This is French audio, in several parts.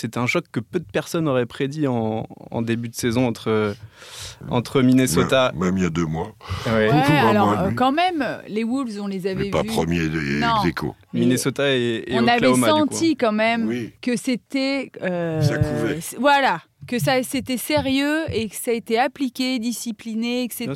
c'était un choc que peu de personnes auraient prédit en, en début de saison entre, entre Minnesota. Même, même il y a deux mois. Ouais, alors euh, quand même, les Wolves, on les avait Mais pas vus. premier des Non. ex-aequo. mais Minnesota et, et on avait Oklahoma, du coup. senti quand même Oui. que c'était. euh, Ça couvait. c- Voilà. Que ça, c'était sérieux et que ça a été appliqué, discipliné, etc.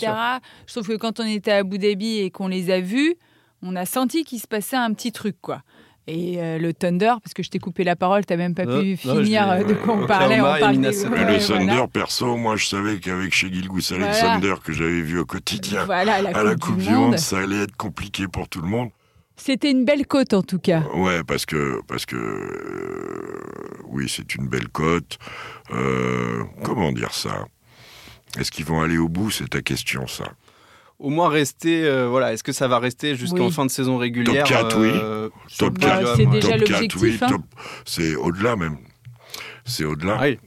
Je trouve que quand on était à Abu Dhabi et qu'on les a vus, on a senti qu'il se passait un petit truc, quoi. Et euh, le Thunder, parce que je t'ai coupé la parole, t'as même pas Non, pu non, finir euh, de quoi on parlait. On des-. Mais le Thunder, voilà. perso, moi je savais qu'avec chez Gilgus Alexander, que j'avais vu au quotidien, Voilà, la à la Coupe du du Monde, Monde. ça allait être compliqué pour tout le monde. C'était une belle côte en tout cas. Ouais, parce que, parce que euh, oui, c'est une belle cote. Euh, comment dire ça? Est-ce qu'ils vont aller au bout? C'est ta question, ça. Au moins rester, euh, voilà, est-ce que ça va rester jusqu'en Oui. fin de saison régulière Top 4, oui. euh, Top le 4, Bah, c'est déjà top l'objectif, 4, oui, hein. C'est au-delà même. C'est au-delà. Ah oui.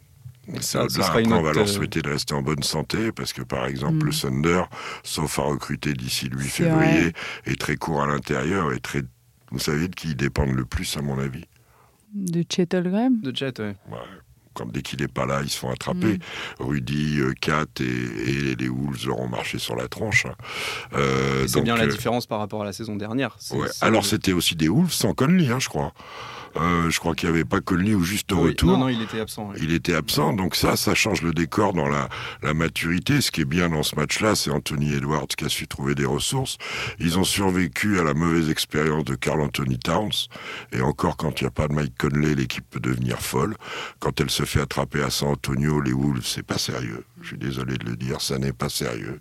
C'est au-delà. Après, on va leur euh, souhaiter de rester en bonne santé parce que, par exemple, Mm. le Thunder, sauf à recruter d'ici le 8 C'est février, est très court à l'intérieur et très. Vous savez de qui ils dépendent le plus, à mon avis De Chet Holmgren. de ouais. Ouais. Quand dès qu'il n'est pas là, ils se font attraper. Rudy, euh, Kat et, et les Wolves leur ont marché sur la tronche. hein. Euh, C'est bien la euh, différence par rapport à la saison dernière. Ouais. Alors c'était aussi des Wolves sans Conley, hein, je crois. Euh, je crois qu'il n'y avait pas Conley au juste Oui, retour. Non, non, il était absent. Il était absent, donc ça, ça change le décor dans la, la maturité. Ce qui est bien dans ce match-là, c'est Anthony Edwards qui a su trouver des ressources. Ils ont survécu à la mauvaise expérience de Carl Anthony Towns. Et encore, quand il n'y a pas de Mike Conley, l'équipe peut devenir folle. Quand elle se fait attraper à San Antonio, les Wolves, c'est pas sérieux. Je suis désolé de le dire, ça n'est pas sérieux.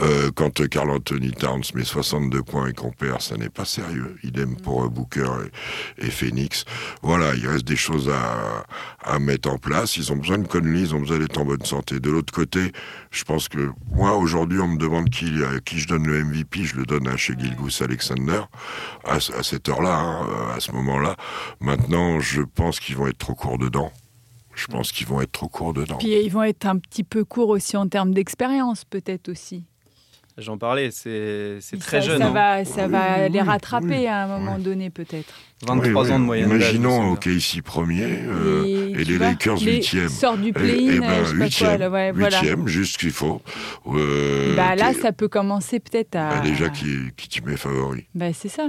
Euh, quand euh, Carl Anthony Towns met 62 points et qu'on perd, ça n'est pas sérieux. Idem pour euh, Booker et, Phoenix. Voilà, il reste des choses à, mettre en place. Ils ont besoin de Conley, ils ont besoin d'être en bonne santé. De l'autre côté, je pense que moi, aujourd'hui, on me demande qui, à qui je donne le MVP. Je le donne à chez Gilgus Alexander, à cette heure-là, hein, à ce moment-là. Maintenant, je pense qu'ils vont être trop courts dedans. Je pense qu'ils vont être trop courts dedans. Puis ils vont être un petit peu courts aussi en termes d'expérience, peut-être aussi. J'en parlais, c'est c'est Ça- très jeune. Ça hein. va, ça Oui, va oui, les rattraper oui. à un moment donné, peut-être. 23 Oui, oui. ans de moyenne. Imaginons. OKC premier euh, et, tu les vois, Lakers les huitième. sortent du Et, play-in, et ben, je sais pas quoi, huitième, là, ouais, voilà. juste ce qu'il faut. Euh, Bah là, ça peut commencer peut-être à. bah, déjà qui, qui tu mets favori. Bah c'est ça.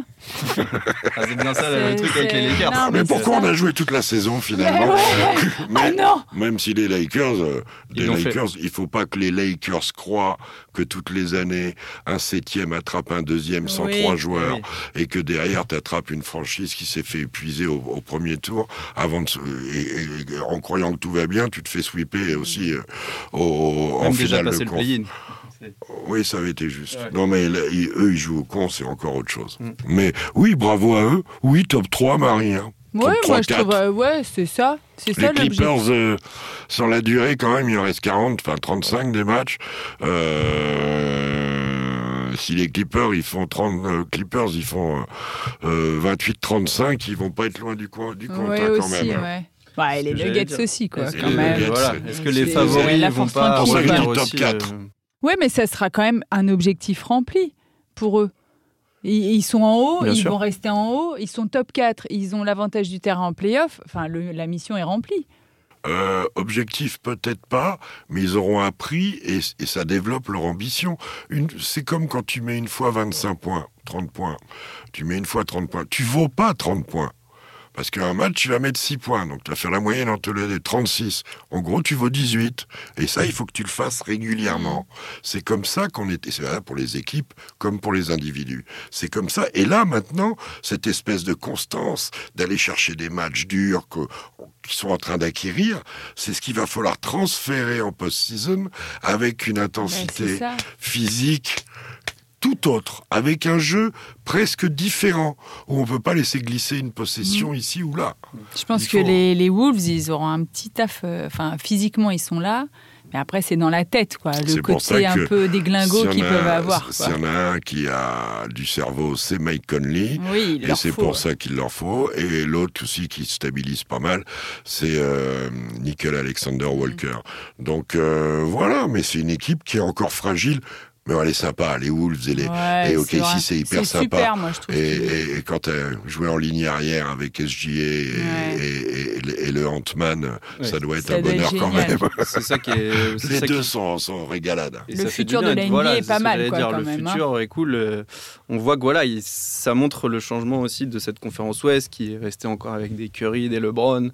Ah, c'est bien ça le C'est- truc avec les Lakers. non, mais mais pourquoi on a joué toute la saison finalement mais, Ah non Même si les Lakers, euh, les fait. Lakers, il faut pas que les Lakers croient que toutes les années un septième attrape un deuxième sans Oui. trois joueurs Oui. et que derrière tu attrapes une franchise qui s'est fait épuiser au, au premier tour avant de se- et, et- en croyant que tout va bien, tu te fais sweeper aussi euh, au, en déjà finale de le conf. play-in. Oui, ça avait été juste. Ouais. Non, mais là, ils- eux, ils jouent au con, c'est encore autre chose. Mm. Mais oui, bravo à eux. Oui, top 3, Marie. hein. Ouais, moi 3, je trouve. 4. euh, ouais, c'est ça. C'est Les ça l'objectif. Clippers, euh, sur la durée, quand même, il en reste 40, enfin 35 des matchs. Euh, si les Clippers, ils font 30, euh, Clippers, ils font euh, 28-35, ils vont pas être loin du, coin, du compte Ouais, hein, quand aussi, même. ouais. Ouais, et les Nuggets aussi, quoi, quand même. Voilà. Est-ce que les favoris la vont pas revenir Top quatre. euh, Ouais, mais ça sera quand même un objectif rempli pour eux. Ils, ils sont en haut, Bien ils sûr. vont rester en haut, ils sont top 4, ils ont l'avantage du terrain en playoff. Enfin, le- la mission est remplie. Euh, objectif peut-être pas, mais ils auront appris et, ça développe leur ambition. C'est comme quand tu mets une fois 25 points, 30 points. Tu mets une fois 30 points. Tu vaux pas 30 points. Parce qu'un match, tu vas mettre 6 points. Donc, tu vas faire la moyenne entre les 36. En gros, tu vaux 18. Et ça, il faut que tu le fasses régulièrement. C'est comme ça qu'on était. C'est pour les équipes comme pour les individus. C'est comme ça. Et là, maintenant, cette espèce de constance d'aller chercher des matchs durs que, qu'ils sont en train d'acquérir, c'est ce qu'il va falloir transférer en post-season avec une intensité ça. physique tout autre, avec un jeu presque différent, où on ne peut pas laisser glisser une possession ici ou là. Je pense que les Wolves, ils auront un petit taf. euh, Enfin, physiquement, ils sont là. Mais après, c'est dans la tête, quoi. Le côté un peu déglingo en qu'ils peuvent avoir. S'il y en a un qui a du cerveau, c'est Mike Conley. Oui, il Et c'est pour ouais. ça qu'il leur faut. Et l'autre aussi qui stabilise pas mal, c'est euh, Nickel Alexander Walker. Donc euh, voilà, mais c'est une équipe qui est encore fragile, Mais elle est sympa, les Wolves et les Ouais, et OKC, vrai. c'est hyper sympa. super, moi, je trouve. Et, et- et quand tu joué en ligne arrière avec SGA et, Ouais. et- et le- et le Ant-Man, Ouais. ça doit être Ça un doit être bonheur quand même. C'est ça qui est. Les ça deux qui- sont, sont en régalade. Et Le futur de la Voilà, est pas mal, quoi, dire. quand le même, hein. futur est cool. Euh, On voit que voilà, il- ça montre le changement aussi de cette conférence Ouest qui est restée encore avec des Curry, des LeBron,